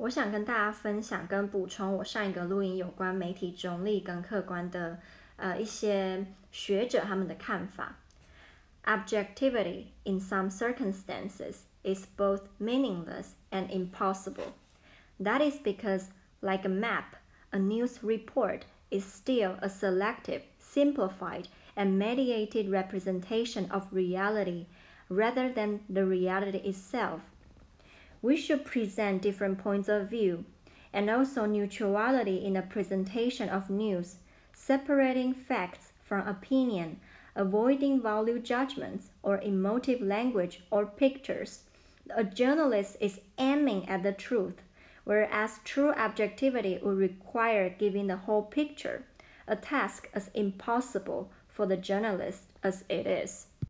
我想跟大家分享跟补充我上一个录音有关媒体中立跟客观的呃一些学者他们的看法。Objectivity in some circumstances is both meaningless and impossible. That is because, like a map, a news report is still a selective, simplified, and mediated representation of reality rather than the reality itself. We should present different points of view and also neutrality in the presentation of news, separating facts from opinion, avoiding value judgments or emotive language or pictures. A journalist is aiming at the truth, whereas true objectivity would require giving the whole picture, a task as impossible for the journalist as it is.